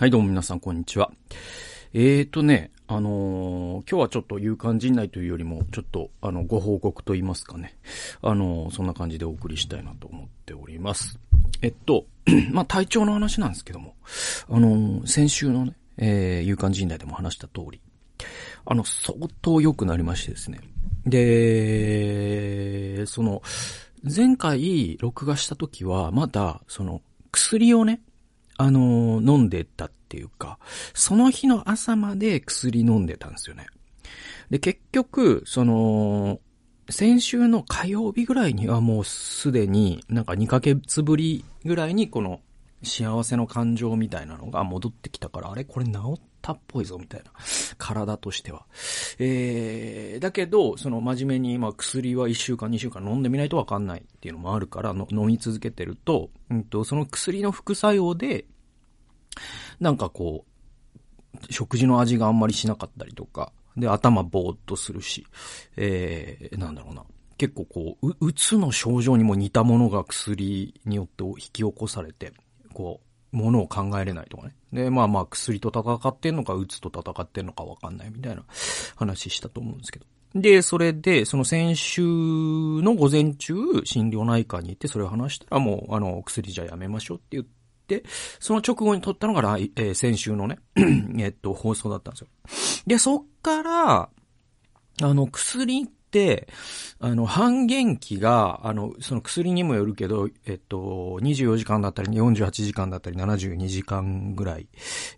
はい、どうも皆さん、こんにちは。えーとね、あのー今日はちょっと勇敢陣内というよりも、ちょっと、あの、ご報告と言いますかね。あのーそんな感じでお送りしたいなと思っております。えっと、まあ、体調の話なんですけども、あのー先週のね、えー、勇敢陣内でも話した通り、あの、相当良くなりましてですね。で、その、前回録画した時は、まだ、その、薬をね、あの飲んでたっていうか、その日の朝まで薬飲んでたんですよね。で、結局、その、先週の火曜日ぐらいにはもうすでになんか2ヶ月ぶりぐらいにこの幸せの感情みたいなのが戻ってきたから、あれ？これ治ったっぽいぞみたいな。体としては。えー、だけど、その真面目に、まあ薬は1週間2週間飲んでみないとわかんないっていうのもあるからの飲み続けてると、うんと、その薬の副作用で、なんかこう、食事の味があんまりしなかったりとか、で、頭ぼーっとするし、えー、なんだろうな。結構こう、う、うつの症状にも似たものが薬によって引き起こされて、こう、ものを考えれないとかね。で、まあまあ薬と戦ってんのか、うつと戦ってんのかわかんないみたいな話したと思うんですけど。で、それで、その先週の午前中、心療内科に行ってそれを話したらもう、あの、薬じゃやめましょうって言って、その直後に撮ったのが来、えー先週のね、えっと、放送だったんですよ。で、そっから、あの、薬、あの、半減期が、あの、その薬にもよるけど、えっと、24時間だったり、48時間だったり、72時間ぐらい。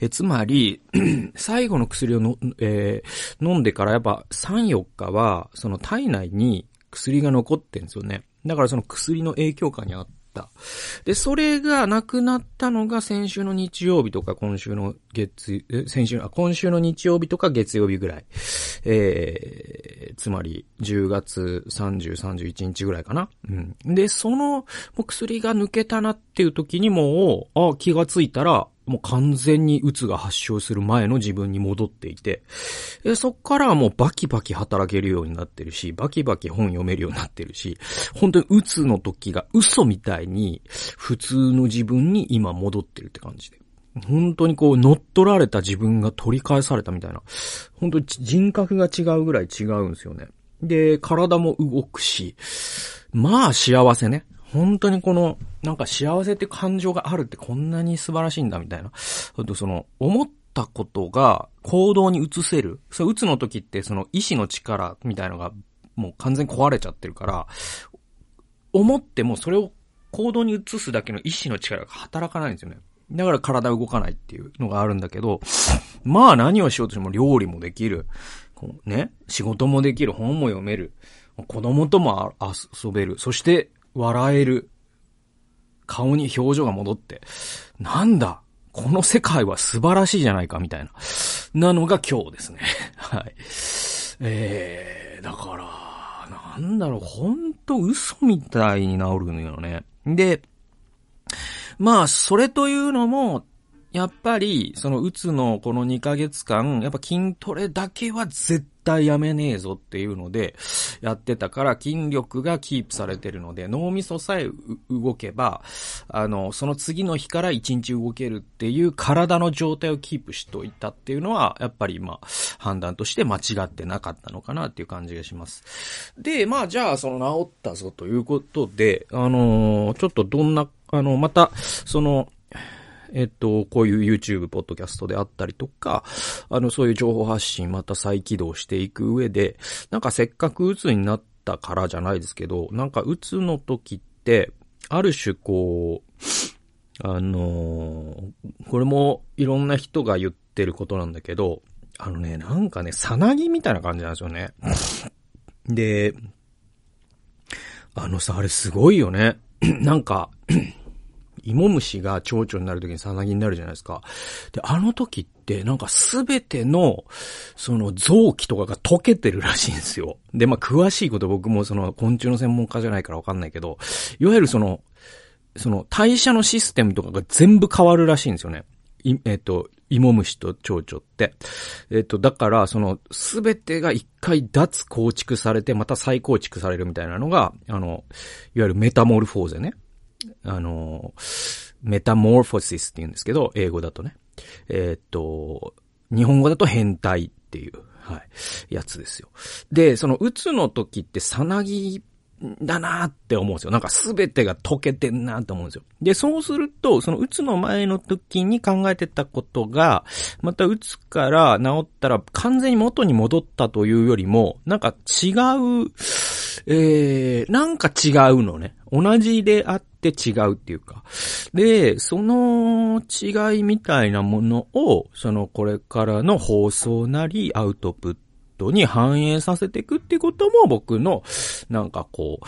え、つまり、最後の薬をの、えー飲んでからやっぱ3、4日は、その体内に薬が残ってんですよね。だからその薬の影響下にあって。で、それがなくなったのが先週の日曜日とか今週の月、先週、あ、今週の日曜日とか月曜日ぐらい。えー、つまり10月30、31日ぐらいかな。うん。で、その、薬が抜けたなっていう時にもう、あ、気がついたら、もう完全に鬱が発症する前の自分に戻っていて、でそっからはもうバキバキ働けるようになってるし、バキバキ本読めるようになってるし、本当に鬱の時が嘘みたいに普通の自分に今戻ってるって感じで。本当にこう乗っ取られた自分が取り返されたみたいな。本当に人格が違うぐらい違うんですよね。で、体も動くし、まあ幸せね。本当にこの、なんか幸せって感情があるってこんなに素晴らしいんだみたいな。あとその、思ったことが行動に移せる。そう、打つの時ってその意志の力みたいのがもう完全に壊れちゃってるから、思ってもそれを行動に移すだけの意志の力が働かないんですよね。だから体動かないっていうのがあるんだけど、まあ何をしようとしても料理もできる。こうね、仕事もできる、本も読める。子供とも遊べる。そして笑える。顔に表情が戻って。なんだこの世界は素晴らしいじゃないかみたいな。なのが今日ですね。はい。えー、だから、なんだろう、ほんと嘘みたいに治るのよね。で、まあ、それというのも、やっぱり、その、うつのこの2ヶ月間、やっぱ筋トレだけは絶対やめねえぞっていうので、やってたから筋力がキープされてるので、脳みそさえ動けば、あの、その次の日から1日動けるっていう体の状態をキープしといたっていうのは、やっぱりまあ、判断として間違ってなかったのかなっていう感じがします。で、まあ、じゃあ、その治ったぞということで、あのーちょっとどんな、あの、また、その、えっと、こういう YouTube、ポッドキャストであったりとか、あの、そういう情報発信また再起動していく上で、なんかせっかく鬱になったからじゃないですけど、なんか鬱の時って、ある種こう、あのーこれもいろんな人が言ってることなんだけど、あのね、なんかね、さなぎみたいな感じなんですよね。で、あのさ、あれすごいよね。なんか、芋虫が蝶々になるときにさなぎになるじゃないですか。で、あの時ってなんかすべての、その臓器とかが溶けてるらしいんですよ。で、まあ詳しいこと僕もその昆虫の専門家じゃないからわかんないけど、いわゆるその、その代謝のシステムとかが全部変わるらしいんですよね。いえっと、芋虫と蝶々って。えっと、だから、その、すべてが一回脱構築されて、また再構築されるみたいなのが、あの、いわゆるメタモルフォーゼね。あの、メタモルフォシスって言うんですけど、英語だとね。えー、っと、日本語だと変態っていう、はい、やつですよ。で、その、うつの時ってさなぎだなって思うんですよ。なんかすべてが溶けてんなって思うんですよ。で、そうすると、そのうつの前の時に考えてたことが、またうつから治ったら完全に元に戻ったというよりも、なんか違う、えー、なんか違うのね。同じであって違うっていうか。で、その違いみたいなものを、そのこれからの放送なりアウトプットに反映させていくってことも僕の、なんかこう、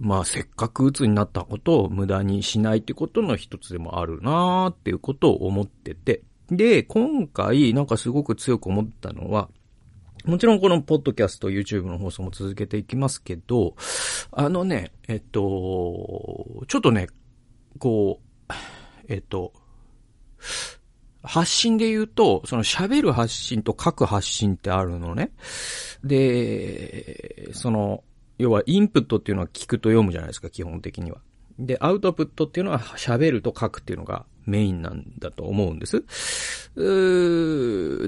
まあせっかく鬱になったことを無駄にしないってことの一つでもあるなーっていうことを思ってて。で、今回なんかすごく強く思ったのは、もちろんこのポッドキャスト、YouTube の放送も続けていきますけど、あのね、えっと、ちょっとね、こう、えっと、発信で言うと、その喋る発信と書く発信ってあるのね。で、その、要はインプットっていうのは聞くと読むじゃないですか、基本的には。で、アウトプットっていうのは喋ると書くっていうのがメインなんだと思うんです。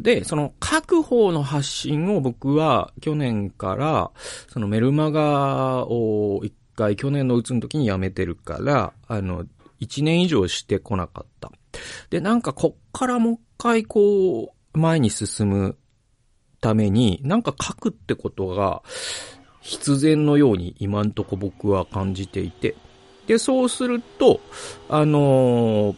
で、その書く方の発信を僕は去年からそのメルマガを一回去年のうつの時にやめてるから、あの、一年以上してこなかった。で、なんかこっからもう一回こう、前に進むために、なんか書くってことが、必然のように今んとこ僕は感じていて。で、そうすると、あのー、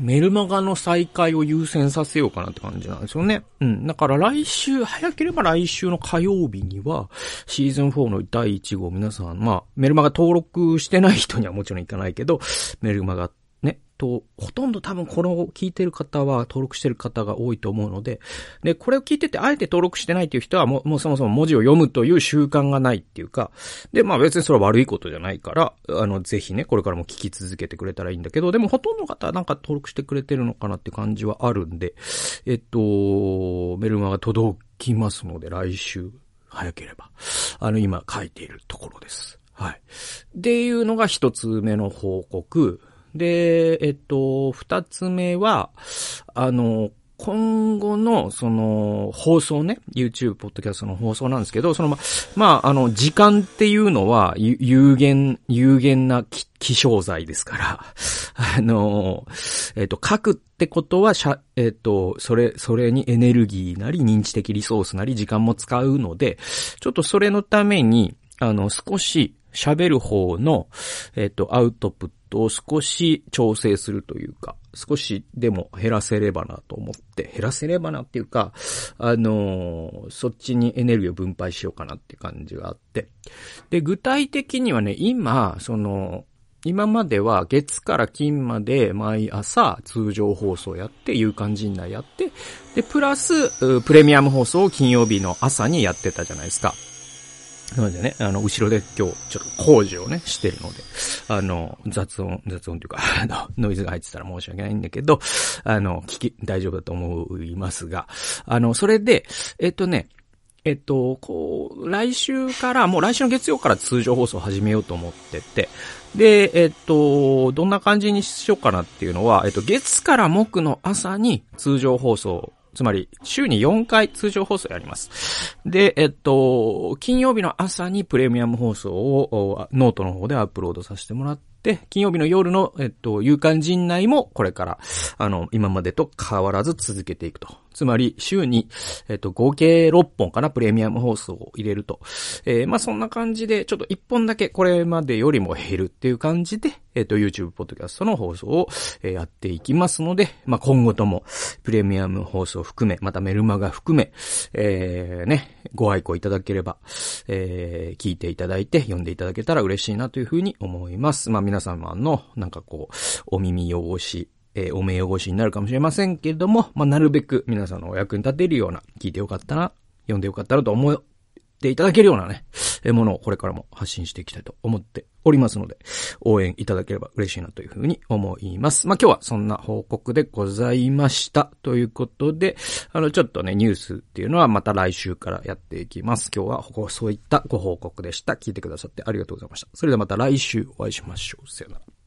メルマガの再開を優先させようかなって感じなんですよね。うん。だから来週、早ければ来週の火曜日には、シーズン4の第1号皆さん、まあ、メルマガ登録してない人にはもちろん行かないけど、メルマガと、ほとんど多分これを聞いてる方は登録してる方が多いと思うので、で、これを聞いててあえて登録してないっていう人はもう、もうそもそも文字を読むという習慣がないっていうか、で、まあ別にそれは悪いことじゃないから、あの、ぜひね、これからも聞き続けてくれたらいいんだけど、でもほとんどの方はなんか登録してくれてるのかなって感じはあるんで、えっと、メルマが届きますので、来週、早ければ、あの、今書いているところです。はい。っていうのが一つ目の報告。で、えっと、二つ目は、あの、今後の、その、放送ね、YouTube、ポッドキャストの放送なんですけど、そのま、まあ、あの、時間っていうのは、有限、有限な気象剤ですから、あの、えっと、書くってことは、えっと、それ、それにエネルギーなり、認知的リソースなり、時間も使うので、ちょっとそれのために、あの、少し、喋る方の、えっと、アウトプットを少し調整するというか、少しでも減らせればなと思って、減らせればなっていうか、あのー、そっちにエネルギーを分配しようかなって感じがあって。で、具体的にはね、今、その、今までは月から金まで毎朝通常放送やって、夕刊陣内やって、で、プラス、プレミアム放送を金曜日の朝にやってたじゃないですか。なのでね、あの、後ろで今日、ちょっと工事をね、してるので、あの、雑音、雑音というか、あの、ノイズが入ってたら申し訳ないんだけど、あの、聞き、大丈夫だと思いますが、あの、それで、えっとね、えっと、こう、来週から、もう来週の月曜から通常放送を始めようと思ってて、で、えっと、どんな感じにしようかなっていうのは、えっと、月から木の朝に通常放送つまり、週に4回通常放送やります。で、えっと、金曜日の朝にプレミアム放送をノートの方でアップロードさせてもらって、金曜日の夜の、えっと、夕刊陣内もこれから、あの、今までと変わらず続けていくとつまり、週に、えっと、合計6本かな、プレミアム放送を入れると。えー、まあ、そんな感じで、ちょっと1本だけこれまでよりも減るっていう感じで、えっと、YouTube、ポッドキャストの放送を、えー、やっていきますので、まあ、今後とも、プレミアム放送含め、またメルマガ含め、えー、ね、ご愛顧いただければ、えー、聞いていただいて、読んでいただけたら嬉しいなというふうに思います。まあ、皆様の、なんかこう、お耳汚し、えー、お名汚しになるかもしれませんけれども、まあ、なるべく皆さんのお役に立てるような、聞いてよかったな、読んでよかったなと思うていただけるようなね、え、ものをこれからも発信していきたいと思っておりますので、応援いただければ嬉しいなというふうに思います。まあ、今日はそんな報告でございました。ということで、あの、ちょっとね、ニュースっていうのはまた来週からやっていきます。今日はそういったご報告でした。聞いてくださってありがとうございました。それではまた来週お会いしましょう。さよなら。